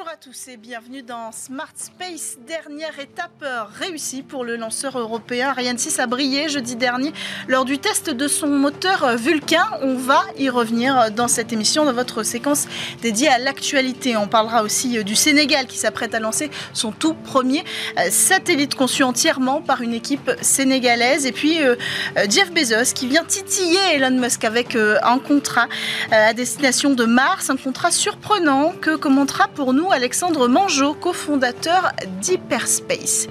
Bonjour à tous et bienvenue dans Smart Space. Dernière étape réussie pour le lanceur européen Ariane 6 a brillé jeudi dernier lors du test de son moteur Vulcain. On va y revenir dans cette émission, dans votre séquence dédiée à l'actualité. On parlera aussi du Sénégal qui s'apprête à lancer son tout premier satellite conçu entièrement par une équipe sénégalaise. Et puis euh, Jeff Bezos qui vient titiller Elon Musk avec euh, un contrat euh, à destination de Mars, un contrat surprenant que commentera pour nous Alexandre Mangeot, cofondateur d'Hyperspace.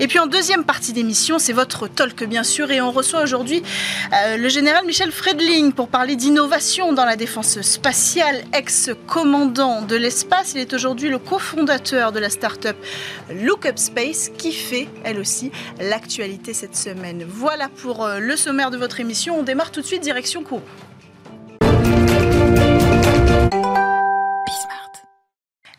Et puis en deuxième partie d'émission, c'est votre talk bien sûr, et on reçoit aujourd'hui euh, le général Michel Fredling pour parler d'innovation dans la défense spatiale, ex-commandant de l'espace. Il est aujourd'hui le cofondateur de la start-up Lookup Space qui fait elle aussi l'actualité cette semaine. Voilà pour euh, le sommaire de votre émission. On démarre tout de suite direction Kourou.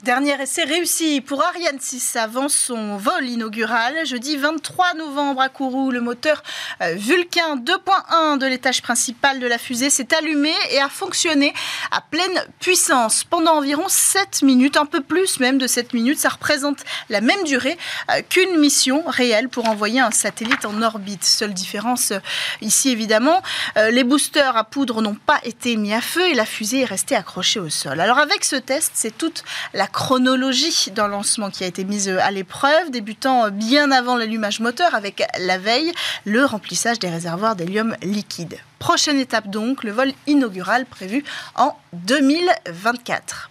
Dernier essai réussi pour Ariane 6 avant son vol inaugural. Jeudi 23 novembre à Kourou, le moteur euh, Vulcain 2.1 de l'étage principal de la fusée s'est allumé et a fonctionné à pleine puissance pendant environ 7 minutes, un peu plus même de 7 minutes. Ça représente la même durée euh, qu'une mission réelle pour envoyer un satellite en orbite. Seule différence euh, ici évidemment, les boosters à poudre n'ont pas été mis à feu et la fusée est restée accrochée au sol. Alors avec ce test, c'est toute la chronologie d'un lancement qui a été mise à l'épreuve, débutant bien avant l'allumage moteur avec la veille le remplissage des réservoirs d'hélium liquide. Prochaine étape donc, le vol inaugural prévu en 2024.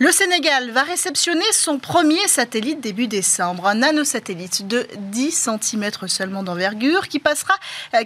Le Sénégal va réceptionner son premier satellite début décembre, un nanosatellite de 10 cm seulement d'envergure qui passera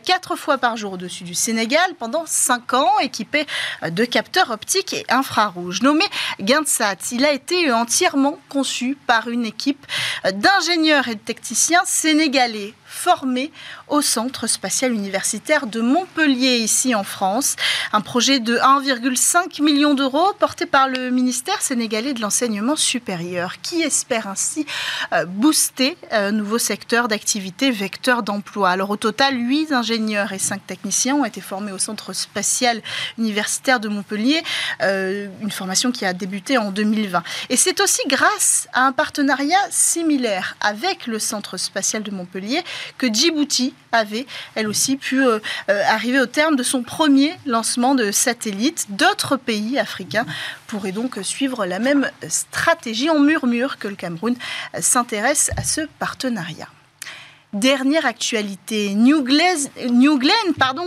4 euh, fois par jour au-dessus du Sénégal pendant 5 ans, équipé euh, de capteurs optiques et infrarouges. Nommé Guinsat, il a été entièrement conçu par une équipe euh, d'ingénieurs et de techniciens sénégalais formés au Centre spatial universitaire de Montpellier, ici en France. Un projet de 1,5 million d'euros porté par le ministère sénégalais de l'enseignement supérieur, qui espère ainsi euh, booster un euh, nouveau secteur d'activité vecteur d'emploi. Alors au total, 8 ingénieurs et 5 techniciens ont été formés au Centre spatial universitaire de Montpellier, euh, une formation qui a débuté en 2020. Et c'est aussi grâce à un partenariat similaire avec le Centre spatial de Montpellier que Djibouti avait, elle aussi, pu euh, euh, arriver au terme de son premier lancement de satellite. D'autres pays africains pourraient donc suivre la même stratégie. On murmure que le Cameroun s'intéresse à ce partenariat. Dernière actualité, New, Glenn,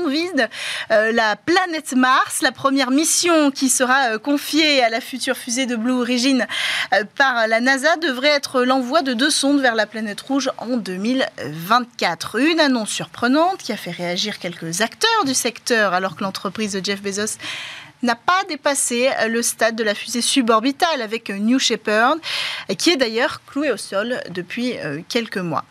vise euh, la planète Mars. La première mission qui sera euh, confiée à la future fusée de Blue Origin euh, par la NASA devrait être l'envoi de deux sondes vers la planète rouge en 2024. Une annonce surprenante qui a fait réagir quelques acteurs du secteur alors que l'entreprise de Jeff Bezos n'a pas dépassé euh, le stade de la fusée suborbitale avec New Shepard, qui est d'ailleurs cloué au sol depuis euh, quelques mois.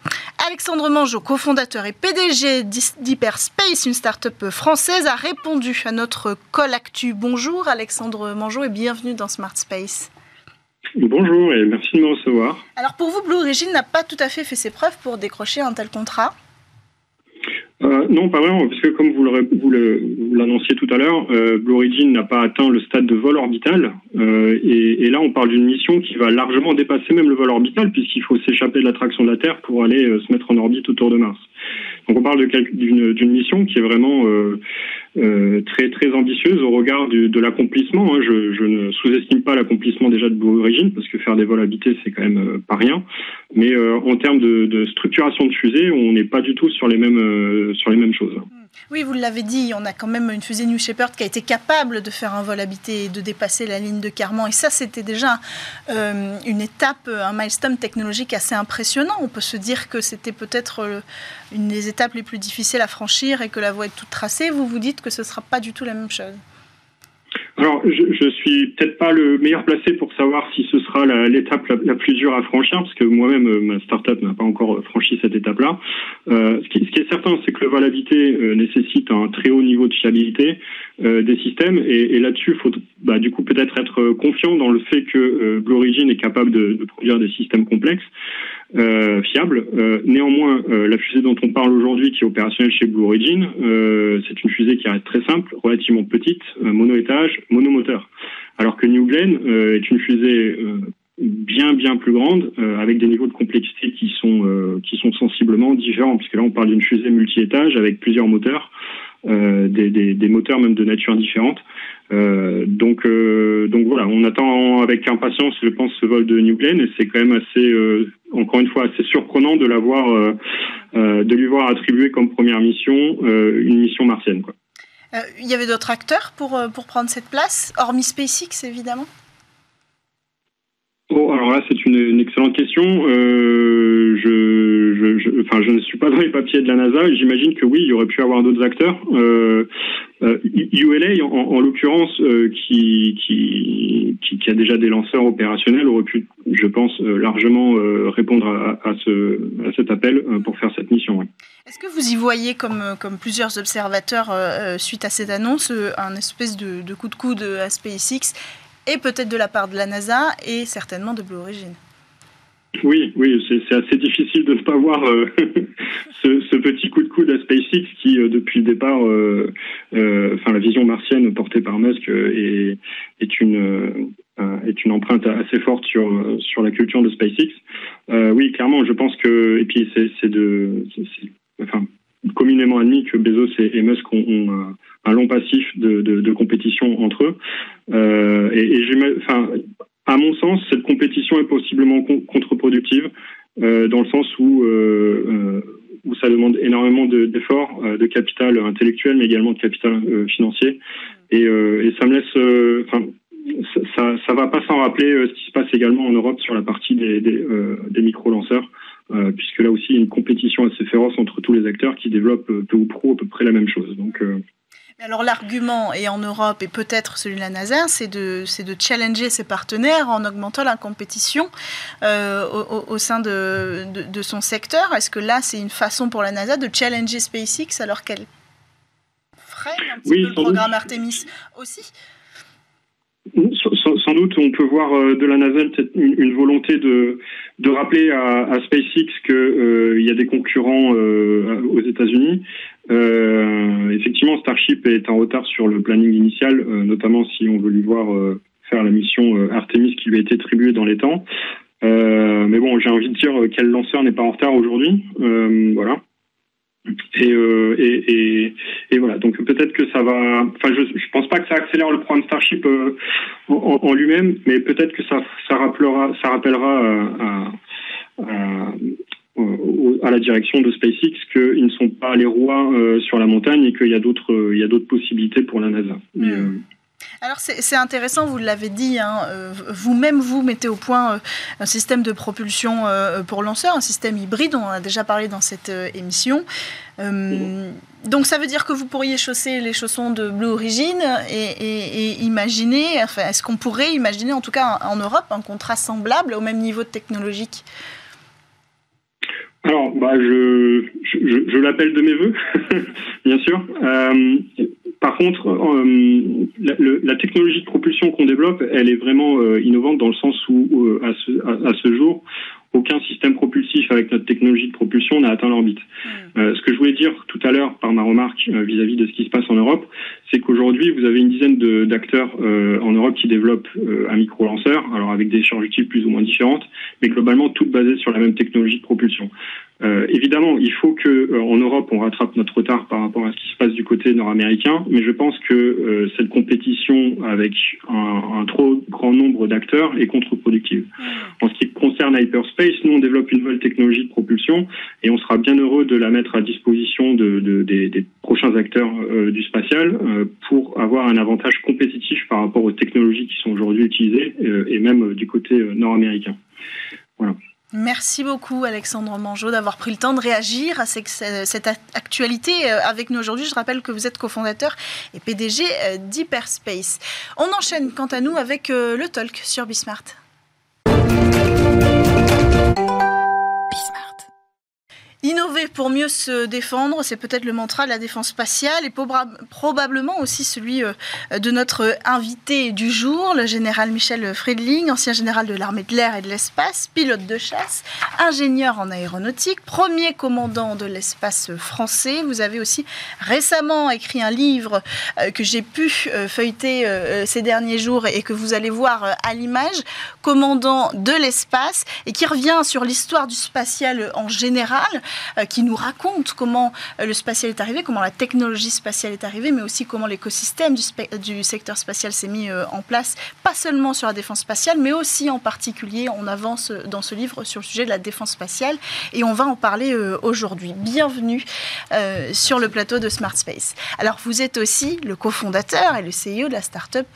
Alexandre Mangeot, cofondateur et PDG d'Hyperspace, une start-up française, a répondu à notre call actu. Bonjour Alexandre Mangeot et bienvenue dans Smart Space. Bonjour et merci de me recevoir. Alors pour vous, Blue Origin n'a pas tout à fait fait ses preuves pour décrocher un tel contrat euh, non, pas vraiment, parce que comme vous l'annonciez tout à l'heure, euh, Blue Origin n'a pas atteint le stade de vol orbital. Euh, et, là, on parle d'une mission qui va largement dépasser même le vol orbital, puisqu'il faut s'échapper de l'attraction de la Terre pour aller se mettre en orbite autour de Mars. Donc on parle d'une mission qui est vraiment très très ambitieuse au regard de l'accomplissement. Hein. Je, je, ne sous-estime pas l'accomplissement déjà de Blue parce que faire des vols habités, c'est quand même pas rien. Mais euh, en termes de, structuration de fusée, on n'est pas du tout sur les mêmes, euh, sur les mêmes choses. Oui, vous l'avez dit, on a quand même une fusée New Shepard qui a été capable de faire un vol habité et de dépasser la ligne de Carman. Et ça, c'était déjà euh, une étape, un milestone technologique assez impressionnant. On peut se dire que c'était peut-être une des étapes les plus difficiles à franchir et que la voie est toute tracée. Vous vous dites que ce ne sera pas du tout la même chose. Je, je suis peut-être pas le meilleur placé pour savoir si ce sera l'étape la, plus dure à franchir, parce que moi-même, euh, ma startup n'a pas encore franchi cette étape-là. Euh, ce, qui, est certain, c'est que le vol habité euh, nécessite un très haut niveau de fiabilité euh, des systèmes, et, et là-dessus, il faut bah, du coup peut-être être confiant dans le fait que Blue Origin est capable de, de produire des systèmes complexes. Euh, fiable. Euh, néanmoins, euh, la fusée dont on parle aujourd'hui, qui est opérationnelle chez Blue Origin, c'est une fusée qui reste très simple, relativement petite, mono-étage, monomoteur. Alors que New Glenn est une fusée bien bien plus grande, avec des niveaux de complexité qui sont qui sont sensiblement différents, puisque là on parle d'une fusée multi-étage avec plusieurs moteurs, des, des, moteurs même de nature différente. Euh, donc, euh, donc voilà, on attend avec impatience, je pense, ce vol de New Glenn, et c'est quand même assez, euh, encore une fois, assez surprenant de l'avoir, de lui voir attribuer comme première mission une mission martienne. Quoi. Il y avait d'autres acteurs pour, pour prendre cette place, hormis SpaceX évidemment? Oh, alors là, c'est une, excellente question. Euh, je, je, enfin, je ne suis pas dans les papiers de la NASA. J'imagine que oui, il y aurait pu avoir d'autres acteurs. Euh, euh, ULA, en, en l'occurrence, euh, qui, qui, qui, a déjà des lanceurs opérationnels, aurait pu, je pense, euh, largement euh, répondre à, ce, à cet appel pour faire cette mission. Est-ce que vous y voyez, comme, comme plusieurs observateurs, suite à cette annonce, un espèce de, de coup de coude à SpaceX et peut-être de la part de la NASA et certainement de Blue Origin. Oui, oui, c'est assez difficile de ne pas voir euh, ce, petit coup de coude à SpaceX qui, euh, depuis le départ, euh, enfin la vision martienne portée par Musk est, est une est une empreinte assez forte sur sur la culture de SpaceX. oui, clairement, je pense que et puis c'est de enfin communément admis que Bezos et, et Musk ont, ont un long passif de, compétition entre eux. Euh, et, à mon sens, cette compétition est possiblement contre-productive euh, dans le sens où euh, euh ça demande énormément d'efforts, de, capital intellectuel, mais également de capital financier. Et, ça me laisse, enfin, ça, va pas sans rappeler ce qui se passe également en Europe sur la partie des, micro-lanceurs. Puisque là aussi il y a une compétition assez féroce entre tous les acteurs qui développent peu ou pro à peu près la même chose. Donc alors l'argument, et en Europe, et peut-être celui de la NASA, c'est de, de challenger ses partenaires en augmentant la compétition euh, au, au, sein de, de, de son secteur. Est-ce que là, c'est une façon pour la NASA de challenger SpaceX alors qu'elle freine un petit oui, peu le programme doute. Artemis aussi? Sans, sans, doute, on peut voir euh, de la NASA une, une volonté de, de rappeler à, à SpaceX qu'il euh, y a des concurrents euh, aux États-Unis. Euh, effectivement, Starship est en retard sur le planning initial, euh, notamment si on veut lui voir euh, faire la mission Artemis qui lui a été attribuée dans les temps. mais bon, j'ai envie de dire quel lanceur n'est pas en retard aujourd'hui. voilà. Et, euh, et, et, et, voilà, donc peut-être que ça va. Enfin, je, je pense pas que ça accélère le programme Starship euh, en, en lui-même, mais peut-être que ça, ça rappellera, ça rappellera à, à, à, la direction de SpaceX qu'ils ne sont pas les rois euh, sur la montagne et qu'il y a d'autres, il y a d'autres possibilités pour la NASA. Mais, mmh. Alors c'est intéressant, vous l'avez dit, hein, euh, vous-même vous mettez au point euh, un système de propulsion euh, pour lanceurs, un système hybride, on en a déjà parlé dans cette euh, émission. Euh, donc ça veut dire que vous pourriez chausser les chaussons de Blue Origin et, et, et imaginer, enfin, est-ce qu'on pourrait imaginer en tout cas en, en, Europe un contrat semblable au même niveau technologique? Alors, bah, je, je, je l'appelle de mes voeux, bien sûr. Euh, par contre, euh, la, le, la, technologie de propulsion qu'on développe, elle est vraiment euh, innovante dans le sens où, euh, à, ce, à, ce, jour, aucun système propulsif avec notre technologie de propulsion n'a atteint l'orbite. Mmh. Euh, ce que je voulais dire tout à l'heure par ma remarque vis-à-vis -vis de ce qui se passe en Europe, c'est qu'aujourd'hui, vous avez une dizaine d'acteurs en Europe qui développent un micro-lanceur, alors avec des charges utiles plus ou moins différentes, mais globalement toutes basées sur la même technologie de propulsion. Euh, évidemment, il faut que euh, en Europe on rattrape notre retard par rapport à ce qui se passe du côté nord-américain, mais je pense que euh, cette compétition avec un, un trop grand nombre d'acteurs est contre-productive. En ce qui concerne Hyperspace, nous on développe une nouvelle technologie de propulsion et on sera bien heureux de la mettre à disposition de, de, des, des, prochains acteurs euh, du spatial euh, pour avoir un avantage compétitif par rapport aux technologies qui sont aujourd'hui utilisées et même du côté nord-américain. Voilà. Merci beaucoup Alexandre Mangeau d'avoir pris le temps de réagir à cette actualité euh, avec nous aujourd'hui. Je rappelle que vous êtes cofondateur et PDG euh, d'Hyperspace. On enchaîne quant à nous avec euh, le talk sur Bismart. Innover pour mieux se défendre, c'est peut-être le mantra de la défense spatiale et probablement aussi celui euh, de notre invité du jour, le général Michel Friedling, ancien général de l'armée de l'air et de l'espace, pilote de chasse, ingénieur en aéronautique, premier commandant de l'espace français. Vous avez aussi récemment écrit un livre euh, que j'ai pu euh, feuilleter ces derniers jours et que vous allez voir à l'image, commandant de l'espace, et qui revient sur l'histoire du spatial en général qui nous raconte comment euh, le spatial est arrivé, comment la technologie spatiale est arrivée, mais aussi comment l'écosystème du, secteur spatial s'est mis euh, en place, pas seulement sur la défense spatiale, mais aussi en particulier, on avance dans ce livre sur le sujet de la défense spatiale, et on va en parler aujourd'hui. Bienvenue sur le plateau de Smart Space. Alors, vous êtes aussi le cofondateur et le CEO de la start-up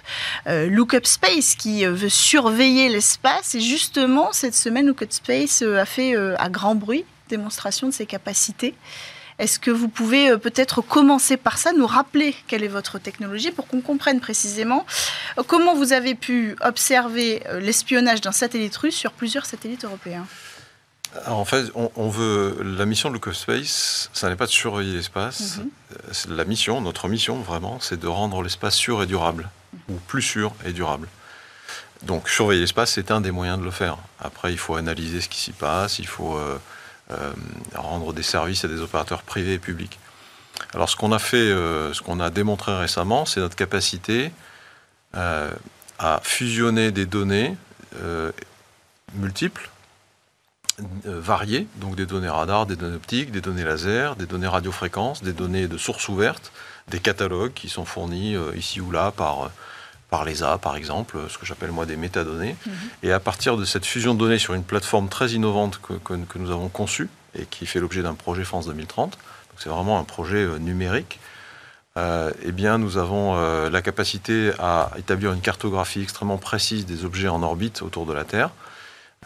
Lookup Space, qui veut surveiller l'espace, et justement, cette semaine, Lookup Space a fait à grand bruit démonstration de ses capacités. Est-ce que vous pouvez euh, peut-être commencer par ça, nous rappeler quelle est votre technologie pour qu'on comprenne précisément euh, comment vous avez pu observer euh, l'espionnage d'un satellite russe sur plusieurs satellites européens? En fait, on, veut la mission de Look Space, ça n'est pas de surveiller l'espace. Mhm. La mission, notre mission vraiment, c'est de rendre l'espace sûr et durable, ou plus sûr et durable. Donc surveiller l'espace, c'est un des moyens de le faire. Après, il faut analyser ce qui s'y passe, il faut euh, rendre des services à des opérateurs privés et publics. Alors ce qu'on a fait, euh, ce qu'on a démontré récemment, c'est notre capacité euh, à fusionner des données multiples, variées, donc des données radar, des données optiques, des données laser, des données radiofréquences, des données de sources ouvertes, des catalogues qui sont fournis ici ou là par par l'ESA, par exemple, ce que j'appelle moi des métadonnées. Mhm. Et à partir de cette fusion de données sur une plateforme très innovante que, que, nous avons conçue et qui fait l'objet d'un projet France 2030, c'est vraiment un projet euh, numérique, euh, eh bien, nous avons euh, la capacité à établir une cartographie extrêmement précise des objets en orbite autour de la Terre,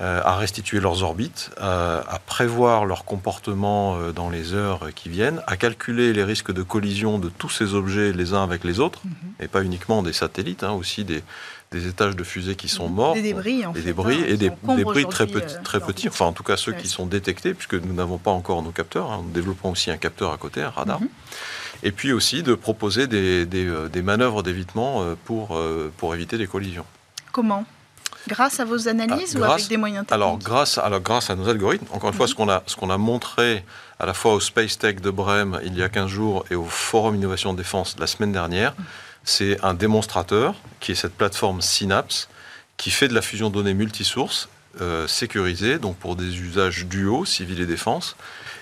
à restituer leurs orbites, à prévoir leur comportement euh, dans les heures qui viennent, à calculer les risques de collision de tous ces objets les uns avec les autres, mhm. et pas uniquement des satellites, hein, aussi des, étages de fusées qui sont morts, des débris, en des débris hein, et des débris très, petits, euh, très petits, enfin en tout cas ceux qui sont détectés, puisque nous n'avons pas encore nos capteurs, hein. nous développons aussi un capteur à côté, un radar. Mhm. Et puis aussi de proposer des, des manœuvres d'évitement pour, pour éviter des collisions. Comment? Grâce à vos analyses ou avec des moyens techniques alors grâce, alors, grâce à nos algorithmes. Encore une fois, ce qu'on a, ce qu'on a montré à la fois au Space Tech de Brême il y a 15 jours et au Forum Innovation Défense la semaine dernière, c'est un démonstrateur qui est cette plateforme Synapse qui fait de la fusion de données multisources euh, sécurisée, donc pour des usages duaux, civil et défense,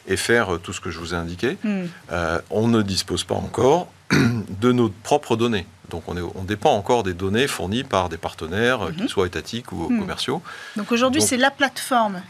et faire euh, tout ce que je vous ai indiqué. Hmm. Euh, on ne dispose pas encore de nos propres données. Donc on, est, on, dépend encore des données fournies par des partenaires, mhm. qu'ils soient étatiques ou hmm. commerciaux. Donc aujourd'hui, c'est la plateforme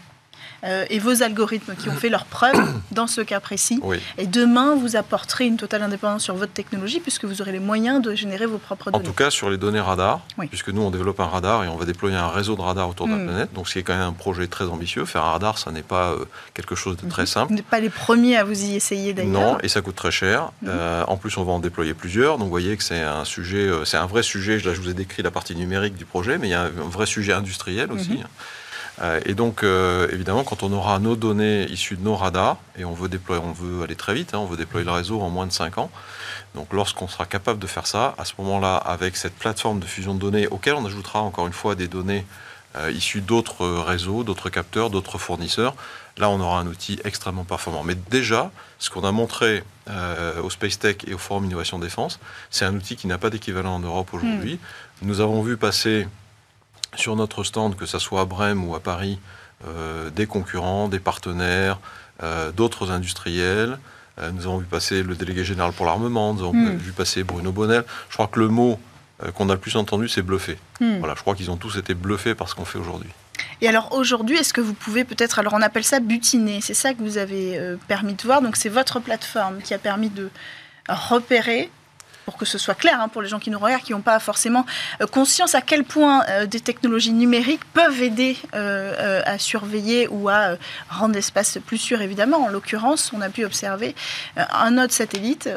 euh, et vos algorithmes qui ont fait leurs preuves dans ce cas précis. Et demain, vous apporterez une totale indépendance sur votre technologie puisque vous aurez les moyens de générer vos propres données. En tout cas, sur les données radar, puisque nous, on développe un radar et on va déployer un réseau de radars autour de la hmm. planète. Donc, c'est quand même un projet très ambitieux. Faire un radar, ça n'est pas euh, quelque chose de très mhm. simple. Vous n'êtes pas les premiers à vous y essayer d'ailleurs. Non, et ça coûte très cher. Mhm. Euh, en plus, on va en déployer plusieurs. Donc, vous voyez que c'est un sujet, c'est un vrai sujet. Là, je vous ai décrit la partie numérique du projet, mais il y a un vrai sujet industriel aussi. Hein. Euh, et donc, euh, évidemment, quand on aura nos données issues de nos radars, et on veut déployer, on veut aller très vite, hein, on veut déployer le réseau en moins de 5 ans. Donc, lorsqu'on sera capable de faire ça, à ce moment-là, avec cette plateforme de fusion de données, auquel on ajoutera encore une fois des données euh, issues d'autres réseaux, d'autres capteurs, d'autres fournisseurs, là, on aura un outil extrêmement performant. Mais déjà, ce qu'on a montré au Space Tech et au Forum Innovation Défense, c'est un outil qui n'a pas d'équivalent en Europe aujourd'hui. Hmm. Nous avons vu passer sur notre stand, que ce soit à Brême ou à Paris, euh, des concurrents, des partenaires, euh, d'autres industriels. Euh, nous avons vu passer le délégué général pour l'armement, nous avons hmm. vu passer Bruno Bonnel. Je crois que le mot qu'on a le plus entendu, c'est bluffé. Hmm. Voilà, je crois qu'ils ont tous été bluffés par ce qu'on fait aujourd'hui. Et alors aujourd'hui, est-ce que vous pouvez peut-être, alors on appelle ça butiner, c'est ça que vous avez permis de voir, donc c'est votre plateforme qui a permis de repérer pour que ce soit clair hein, pour les gens qui nous regardent, qui n'ont pas forcément euh, conscience à quel point euh, des technologies numériques peuvent aider euh, à surveiller ou à rendre l'espace plus sûr, évidemment. En l'occurrence, on a pu observer un autre satellite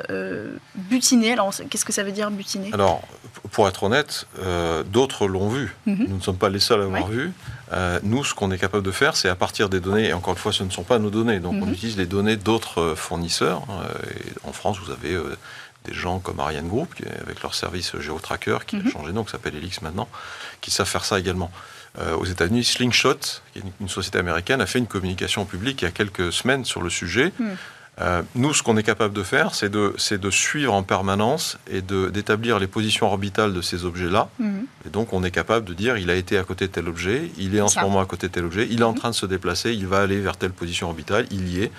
butiné. Alors, qu'est-ce que ça veut dire butiner Alors, pour être honnête, d'autres l'ont vu. Mhm. Nous ne sommes pas les seuls à l'avoir vu. Euh, nous, ce qu'on est capable de faire, c'est à partir des données, et encore une fois, ce ne sont pas nos données, donc on mhm. utilise les données d'autres euh, fournisseurs. en France, vous avez des gens comme Ariane Group, avec leur service GeoTracker, qui a mhm. changé de nom, qui s'appelle Elix maintenant, qui savent faire ça également. aux États-Unis, Slingshot, qui est une, société américaine, a fait une communication publique il y a quelques semaines sur le sujet. Mhm. Euh, nous, ce qu'on est capable de faire, c'est de, de, suivre en permanence et d'établir les positions orbitales de ces objets-là. Mhm. Et donc, on est capable de dire, il a été à côté de tel objet, il est en ce moment à côté de tel objet, il est en train de se déplacer, il va aller vers telle position orbitale, il y est.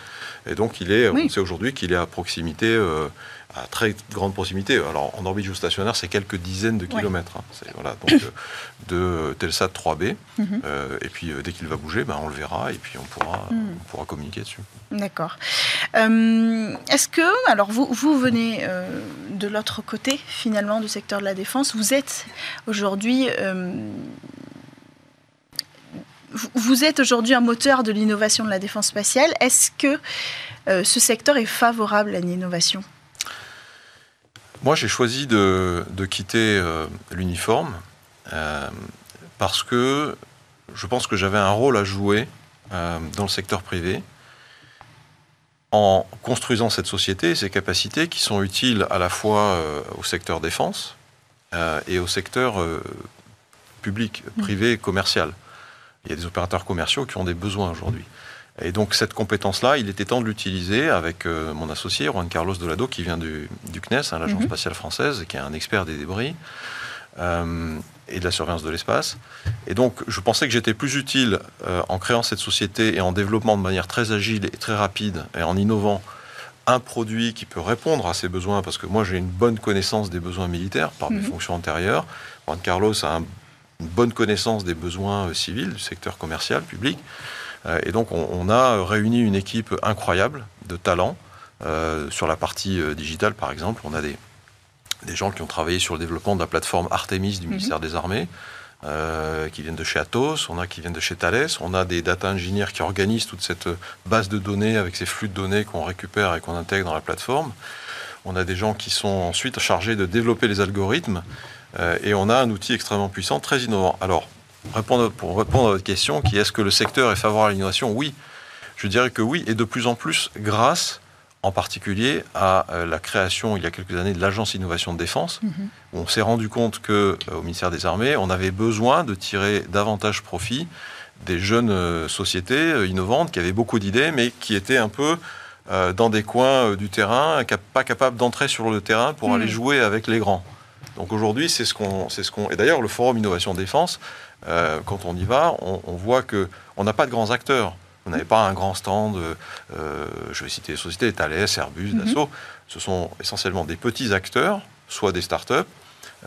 Et donc, il est, on sait aujourd'hui qu'il est à proximité euh, à très grande proximité. Alors en orbite géostationnaire, c'est quelques dizaines de kilomètres. Hein. Voilà, donc euh, de Telsat 3B. Mhm. Euh, et puis dès qu'il va bouger, ben, on le verra et puis on pourra, mhm. on pourra communiquer dessus. D'accord. Est-ce que, alors vous, vous venez de l'autre côté finalement du secteur de la défense, vous êtes aujourd'hui vous êtes aujourd'hui un moteur de l'innovation de la défense spatiale. Est-ce que ce secteur est favorable à l'innovation? Moi, j'ai choisi de, quitter euh, l'uniforme euh, parce que je pense que j'avais un rôle à jouer euh, dans le secteur privé en construisant cette société et ses capacités qui sont utiles à la fois au secteur défense et au secteur public, privé, commercial. Il y a des opérateurs commerciaux qui ont des besoins aujourd'hui. Et donc cette compétence-là, il était temps de l'utiliser avec euh, mon associé, Juan Carlos Dolado, qui vient du, CNES, hein, l'Agence mhm. spatiale française, qui est un expert des débris euh, et de la surveillance de l'espace. Et donc je pensais que j'étais plus utile euh, en créant cette société et en développant de manière très agile et très rapide et en innovant un produit qui peut répondre à ces besoins, parce que moi j'ai une bonne connaissance des besoins militaires par mes mhm. fonctions antérieures. Juan Carlos a une bonne connaissance des besoins civils, du secteur commercial, public. Euh, et donc, on, a réuni une équipe incroyable de talents. Euh, sur la partie euh, digitale, par exemple, on a des, des gens qui ont travaillé sur le développement de la plateforme Artemis du mhm. ministère des Armées, qui viennent de chez Atos, on a qui viennent de chez Thales, on a des data engineers qui organisent toute cette base de données avec ces flux de données qu'on récupère et qu'on intègre dans la plateforme. On a des gens qui sont ensuite chargés de développer les algorithmes et on a un outil extrêmement puissant, très innovant. Alors, répondre, pour répondre à votre question, qui est-ce que le secteur est favorable à l'innovation? Oui, je dirais que oui, et de plus en plus grâce en particulier à euh, la création il y a quelques années de l'agence innovation de défense, où mhm. on s'est rendu compte que euh, au ministère des Armées, on avait besoin de tirer davantage profit des jeunes euh, sociétés innovantes qui avaient beaucoup d'idées, mais qui étaient un peu dans des coins du terrain, pas capables d'entrer sur le terrain pour mhm. aller jouer avec les grands. Donc aujourd'hui, c'est ce qu'on, c'est ce qu'on. Et d'ailleurs, le forum innovation défense euh, quand on y va, on, voit que on n'a pas de grands acteurs. On n'avait pas un grand stand, euh, je vais citer les sociétés, Thales, Airbus. Dassault. Ce sont essentiellement des petits acteurs, soit des startups,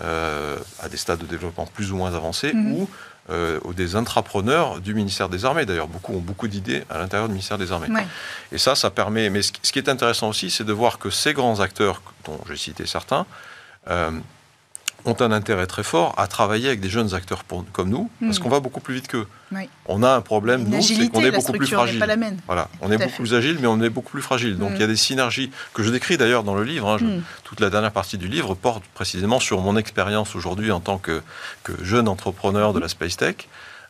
euh, à des stades de développement plus ou moins avancés, mhm. ou, des intrapreneurs du ministère des Armées. D'ailleurs, beaucoup ont beaucoup d'idées à l'intérieur du ministère des Armées. Et ça, ça permet. Mais ce, qui est intéressant aussi, c'est de voir que ces grands acteurs, dont j'ai cité certains, ont un intérêt très fort à travailler avec des jeunes acteurs comme nous, parce hmm. qu'on va beaucoup plus vite qu'eux. On a un problème, nous, c'est qu'on est beaucoup plus fragile. Voilà, on est beaucoup plus agile, mais on est beaucoup plus fragile. Donc hmm. il y a des synergies que je décris d'ailleurs dans le livre. Hein. Hmm. Toute la dernière partie du livre porte précisément sur mon expérience aujourd'hui en tant que, jeune entrepreneur de la space tech.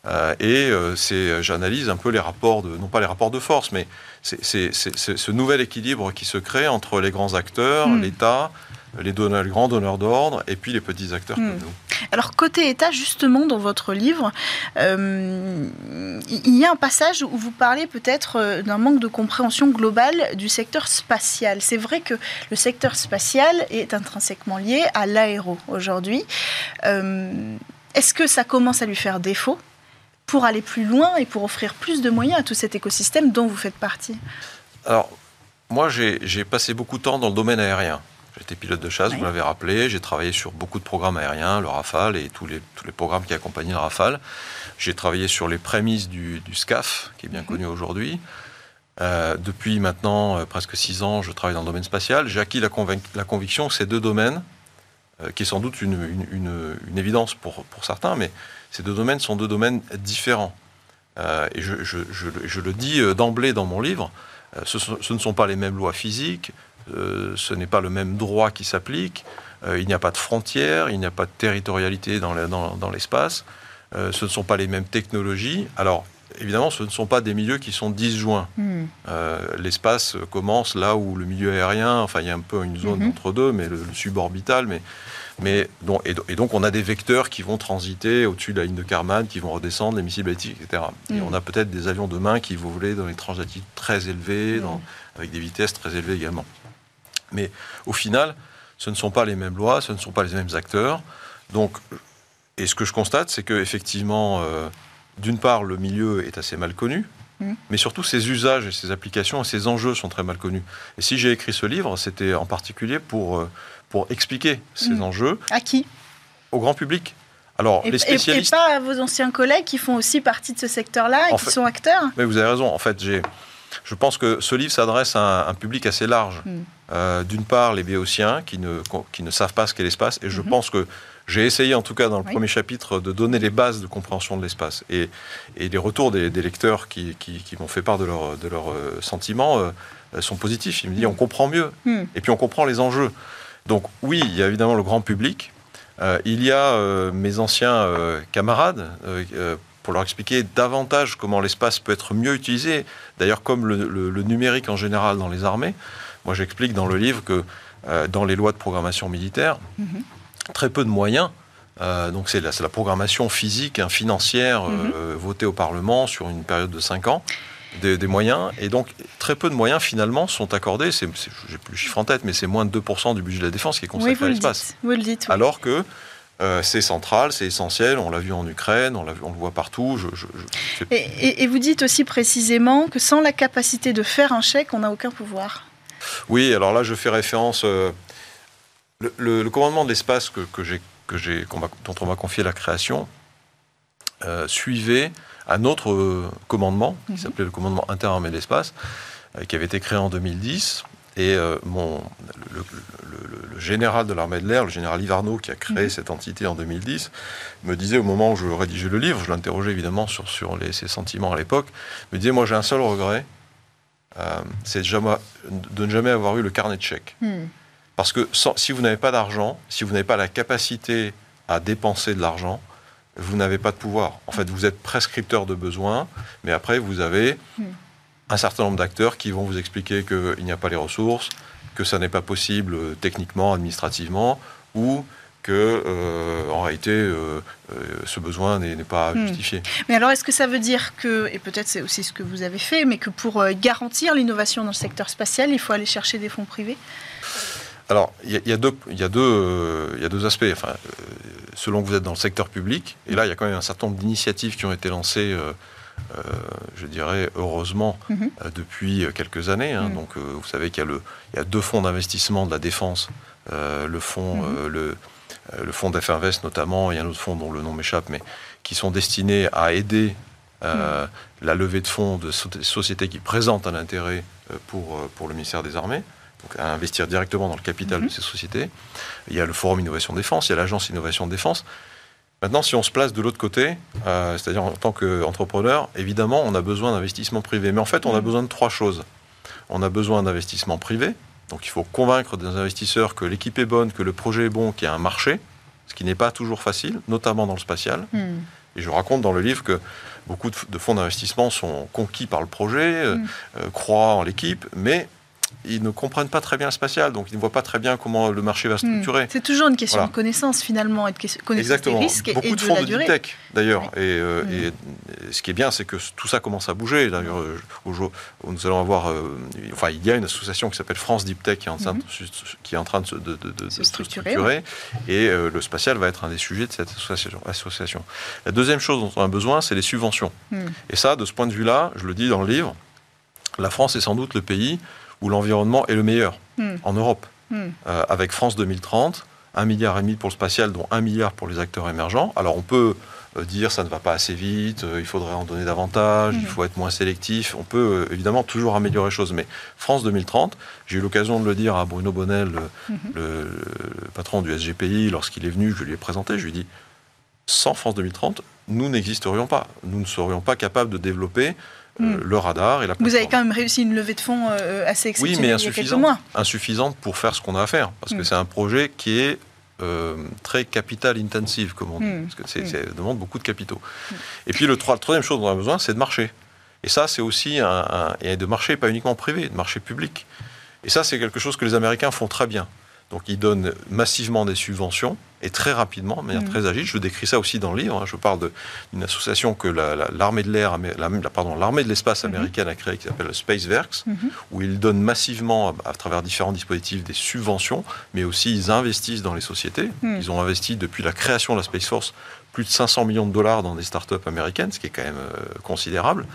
Euh, et euh, c'est, j'analyse un peu les rapports de, non pas les rapports de force, mais c'est, ce nouvel équilibre qui se crée entre les grands acteurs, l'État, les, donneurs, grands donneurs d'ordre et puis les petits acteurs comme hmm. nous. Alors côté État, justement, dans votre livre, euh, il y a un passage où vous parlez peut-être euh, d'un manque de compréhension globale du secteur spatial. C'est vrai que le secteur spatial est intrinsèquement lié à l'aéro aujourd'hui. Euh, est-ce que ça commence à lui faire défaut pour aller plus loin et pour offrir plus de moyens à tout cet écosystème dont vous faites partie? Alors, moi, j'ai passé beaucoup de temps dans le domaine aérien. J'étais pilote de chasse, vous l'avez rappelé. J'ai travaillé sur beaucoup de programmes aériens, le Rafale et tous les, tous les programmes qui accompagnaient le Rafale. J'ai travaillé sur les prémices du, SCAF, qui est bien mhm. connu aujourd'hui. Euh, depuis maintenant euh, presque six ans, je travaille dans le domaine spatial. J'ai acquis la, la, conviction que ces deux domaines, euh, qui est sans doute une, une, une, évidence pour, pour, certains, mais ces deux domaines sont deux domaines différents. et je, je, je, le dis d'emblée dans mon livre, ce, ce, ne sont pas les mêmes lois physiques, euh, ce n'est pas le même droit qui s'applique, euh, il n'y a pas de frontières, il n'y a pas de territorialité dans l'espace. ce ne sont pas les mêmes technologies. Alors, évidemment, ce ne sont pas des milieux qui sont disjoints. Hmm. L'espace commence là où le milieu aérien, enfin, il y a un peu une zone mhm. entre deux, mais le, suborbital, mais mais et, donc on a des vecteurs qui vont transiter au-dessus de la ligne de Karman, qui vont redescendre, les missiles balistiques, etc. Et mm. on a peut-être des avions demain qui vont voler dans les transatlantiques très élevées, mm. avec des vitesses très élevées également. Mais au final, ce ne sont pas les mêmes lois, ce ne sont pas les mêmes acteurs. Donc, et ce que je constate, c'est qu'effectivement, euh, d'une part, le milieu est assez mal connu, mm. mais surtout ses usages et ses applications et ses enjeux sont très mal connus. Et si j'ai écrit ce livre, c'était en particulier pour... Euh, pour expliquer ces mm. enjeux. À qui? Au grand public. Alors, et, les spécialistes. Et, pas à vos anciens collègues qui font aussi partie de ce secteur-là et qui sont acteurs? Mais vous avez raison. En fait, j'ai. Je pense que ce livre s'adresse à un, public assez large. Mm. Euh, d'une part, les béotiens qui ne, qui ne savent pas ce qu'est l'espace, et je mm-hmm. pense que j'ai essayé, en tout cas dans le premier chapitre, de donner les bases de compréhension de l'espace. Et, et, les retours des, lecteurs qui, qui, m'ont fait part de leurs de leur, euh, sentiments euh, sont positifs. Ils me disent mm. on comprend mieux, et puis on comprend les enjeux. Donc oui, il y a évidemment le grand public. Euh, il y a euh, mes anciens euh, camarades pour leur expliquer davantage comment l'espace peut être mieux utilisé. D'ailleurs, comme le, numérique en général dans les armées, moi j'explique dans le livre que dans les lois de programmation militaire, mhm. très peu de moyens. donc c'est la, la, programmation physique, hein, financière, mhm. votée au Parlement sur une période de 5 ans des, moyens. Et donc, très peu de moyens, finalement, sont accordés. J'ai plus le chiffre en tête, mais c'est moins de 2% du budget de la défense qui est consacré à l'espace. Vous le dites. Alors que euh, c'est central, c'est essentiel. On l'a vu en Ukraine, on, l'a vu, on le voit partout. Je, et, vous dites aussi précisément que sans la capacité de faire un chèque, on n'a aucun pouvoir. Oui, alors là, je fais référence. Euh, le, commandement de l'espace que, que dont on m'a confié la création euh, suivait un autre commandement, qui mhm. s'appelait le commandement interarmé de l'espace, qui avait été créé en 2010. Et euh, mon, le, général de l'armée de l'air, le général Ivarno, qui a créé mhm. cette entité en 2010, me disait au moment où je rédigeais le livre, je l'interrogeais évidemment sur, sur ses sentiments à l'époque, me disait, moi j'ai un seul regret, c'est de ne jamais avoir eu le carnet de chèques. Hmm. Parce que si vous n'avez pas d'argent, si vous n'avez pas la capacité à dépenser de l'argent, vous n'avez pas de pouvoir. En fait, vous êtes prescripteur de besoins, mais après, vous avez hmm. Un certain nombre d'acteurs qui vont vous expliquer qu'il n'y a pas les ressources, que ça n'est pas possible euh, techniquement, administrativement, ou que, euh, en réalité, euh, ce besoin n'est pas hmm. justifié. Mais alors, est-ce que ça veut dire que, et peut-être c'est aussi ce que vous avez fait, mais que pour garantir l'innovation dans le secteur spatial, il faut aller chercher des fonds privés? Alors, il y, a deux, y, a deux, y a deux aspects. Enfin, selon que vous êtes dans le secteur public, et là, il y a quand même un certain nombre d'initiatives qui ont été lancées, euh, euh, je dirais, heureusement, mhm. euh, depuis quelques années. Hein. Mhm. Donc, vous savez qu'il y, a deux fonds d'investissement de la défense. le fonds, mhm. le, le fonds d'Finvest notamment, et un autre fonds dont le nom m'échappe, mais qui sont destinés à aider la levée de fonds de sociétés qui présentent un intérêt pour, pour le ministère des Armées à investir directement dans le capital de mhm. ces sociétés. Il y a le Forum Innovation Défense, il y a l'Agence Innovation Défense. Maintenant, si on se place de l'autre côté, euh, c'est-à-dire en tant qu'entrepreneur, évidemment, on a besoin d'investissement privé. Mais en fait, on a mhm. besoin de trois choses. On a besoin d'investissement privé. Donc, il faut convaincre des investisseurs que l'équipe est bonne, que le projet est bon, qu'il y a un marché, ce qui n'est pas toujours facile, notamment dans le spatial. Mhm. Et je raconte dans le livre que beaucoup de fonds d'investissement sont conquis par le projet, euh, euh, croient en l'équipe, mais ils ne comprennent pas très bien le spatial, donc ils ne voient pas très bien comment le marché va se hmm. structurer. C'est toujours une question de connaissance finalement, et de connaissance Exactement. des risques Beaucoup et de, fonds de, deep tech d'ailleurs. Euh, hmm. Et, ce qui est bien, c'est que tout ça commence à bouger. D'ailleurs, euh, nous allons avoir, euh, enfin, il y a une association qui s'appelle France Deep Tech qui est en train, de, hmm. qui est en train de, se structurer, et le spatial va être un des sujets de cette association. La deuxième chose dont on a besoin, c'est les subventions. Et ça, de ce point de vue-là, je le dis dans le livre, la France est sans doute le pays où l'environnement est le meilleur hmm. en Europe. Hmm. Euh, avec France 2030, un milliard et demi pour le spatial, dont un milliard pour les acteurs émergents. Alors on peut euh, dire ça ne va pas assez vite, euh, il faudrait en donner davantage, il hmm. faut être moins sélectif. On peut évidemment toujours améliorer les choses, mais France 2030, j'ai eu l'occasion de le dire à Bruno Bonnel, le, patron du SGPI, lorsqu'il est venu, je lui ai présenté, je lui ai dit sans France 2030, nous n'existerions pas. Nous ne serions pas capables de développer euh, hmm. le radar et la Vous avez quand même réussi une levée de fonds euh, assez exceptionnelle oui, mais insuffisante, insuffisante pour faire ce qu'on a à faire. Parce que hmm. c'est un projet qui est très capital intensive, comme on dit, hmm. parce que c'est, ça demande beaucoup de capitaux. Et puis le, le troisième chose dont on a besoin, c'est de marché. Et ça, c'est aussi un, et de marché, pas uniquement privé, de marché public. Et ça, c'est quelque chose que les Américains font très bien. Donc ils donnent massivement des subventions et très rapidement, de manière mmh. très agile. Je décris ça aussi dans le livre. Hein. Je parle d'une association que l'armée de l'air, pardon, l'armée de l'espace mmh. américaine a créée qui s'appelle Spaceworks, mmh. où ils donnent massivement, à, travers différents dispositifs, des subventions, mais aussi ils investissent dans les sociétés. Ils ont investi depuis la création de la Space Force plus de 500 millions de dollars dans des startups américaines, ce qui est quand même euh, considérable.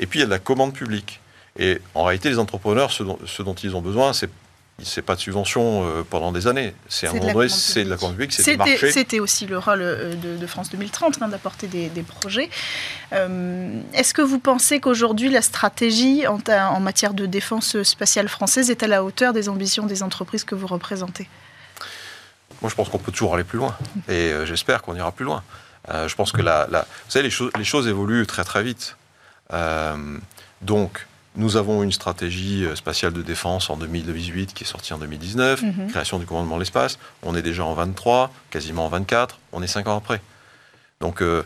Et puis il y a de la commande publique. Et en réalité, les entrepreneurs, ce dont, ce dont ils ont besoin, c'est c'est pas de subvention euh, pendant des années. C'est un moment c'est de la commande publique, c'est du marché. C'était aussi le rôle euh, de, France 2030 hein, d'apporter des, projets. Euh, est-ce que vous pensez qu'aujourd'hui la stratégie en, en, matière de défense spatiale française est à la hauteur des ambitions des entreprises que vous représentez? Moi, je pense qu'on peut toujours aller plus loin, et j'espère qu'on ira plus loin. je pense que la, vous savez, les, les choses évoluent très très vite. donc, nous avons une stratégie euh, spatiale de défense en 2018 qui est sortie en 2019, mhm. création du commandement de l'espace. On est déjà en 23, quasiment en 24, on est 5 ans après. Donc, euh,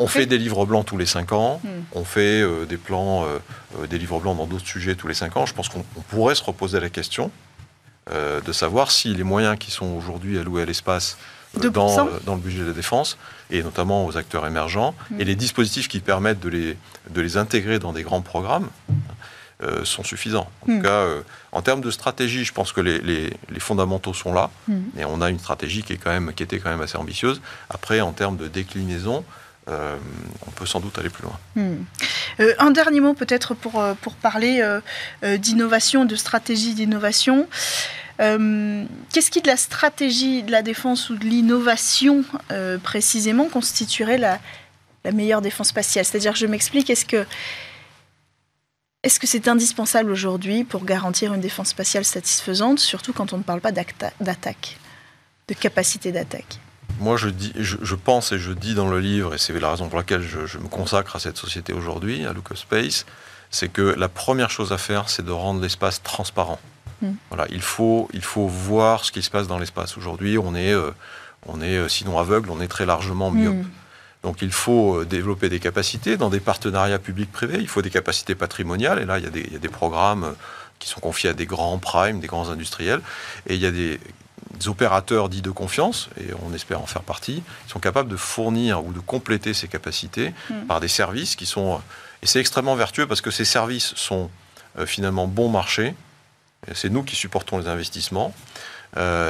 on fait des livres blancs tous les 5 ans, hmm. on fait euh, des plans, des livres blancs dans d'autres sujets tous les 5 ans. Je pense qu'on pourrait se reposer la question de savoir si les moyens qui sont aujourd'hui alloués à l'espace dans, dans, le budget de la défense, et notamment aux acteurs émergents, hmm. et les dispositifs qui permettent de les, de les intégrer dans des grands programmes, euh, sont suffisants. En tout hmm. cas, euh, en termes de stratégie, je pense que les, les, fondamentaux sont là, hmm. et on a une stratégie qui, est quand même, qui était quand même assez ambitieuse. Après, en termes de déclinaison, euh, on peut sans doute aller plus loin. Hmm. un dernier mot peut-être pour, pour parler d'innovation, de stratégie d'innovation. Qu'est-ce qui de la stratégie de la défense ou de l'innovation précisément constituerait la, la meilleure défense spatiale? C'est-à-dire, je m'explique, est-ce que est-ce que c'est indispensable aujourd'hui pour garantir une défense spatiale satisfaisante, surtout quand on ne parle pas d'attaque, de capacité d'attaque? Moi, je, dis, je, pense et je dis dans le livre, et c'est la raison pour laquelle je, me consacre à cette société aujourd'hui, à Lucas Space, c'est que la première chose à faire, c'est de rendre l'espace transparent. Hmm. Voilà, il faut, il faut voir ce qui se passe dans l'espace. Aujourd'hui, on est, euh, on est, euh, sinon aveugle, on est très largement myope. Hmm. Donc il faut euh, développer des capacités dans des partenariats publics-privés, il faut des capacités patrimoniales, et là il y, a des, programmes euh, qui sont confiés à des grands primes, des grands industriels, et il y a des, opérateurs dits de confiance, et on espère en faire partie, qui sont capables de fournir ou de compléter ces capacités mmh. par des services qui sont... Et c'est extrêmement vertueux parce que ces services sont euh, finalement bon marché, c'est nous qui supportons les investissements,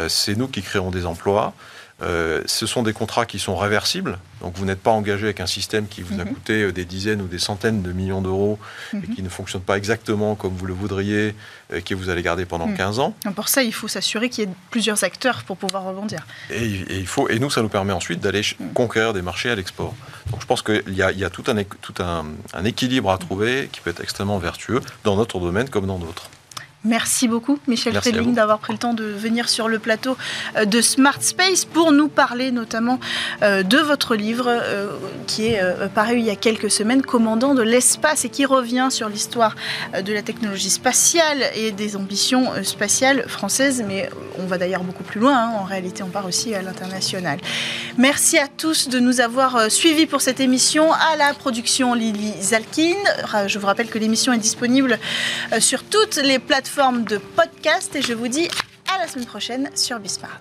c'est nous qui créons des emplois, euh, ce sont des contrats qui sont réversibles, donc vous n'êtes pas engagé avec un système qui vous a mhm. coûté euh, des dizaines ou des centaines de millions d'euros et mhm. qui ne fonctionne pas exactement comme vous le voudriez, et que vous allez garder pendant 15 mhm. ans. Pour ça, il faut s'assurer qu'il y ait plusieurs acteurs pour pouvoir rebondir. Et, il faut, et nous, ça nous permet ensuite d'aller conquérir des marchés à l'export. Donc je pense qu'il y a, il y a tout, un, tout un, un équilibre à trouver qui peut être extrêmement vertueux dans notre domaine comme dans d'autres. Merci beaucoup, Michel Fredling, d'avoir pris le temps de venir sur le plateau euh, de Smart Space pour nous parler notamment euh, de votre livre euh, qui est paru il y a quelques semaines, Commandant de l'espace, et qui revient sur l'histoire de la technologie spatiale et des ambitions spatiales françaises. Mais on va d'ailleurs beaucoup plus loin. Hein. En réalité, on part aussi à l'international. Merci à tous de nous avoir suivis pour cette émission. À la production Lily Zalkin. Je vous rappelle que l'émission est disponible sur toutes les plateformes forme de podcast et je vous dis à la semaine prochaine sur Bismart.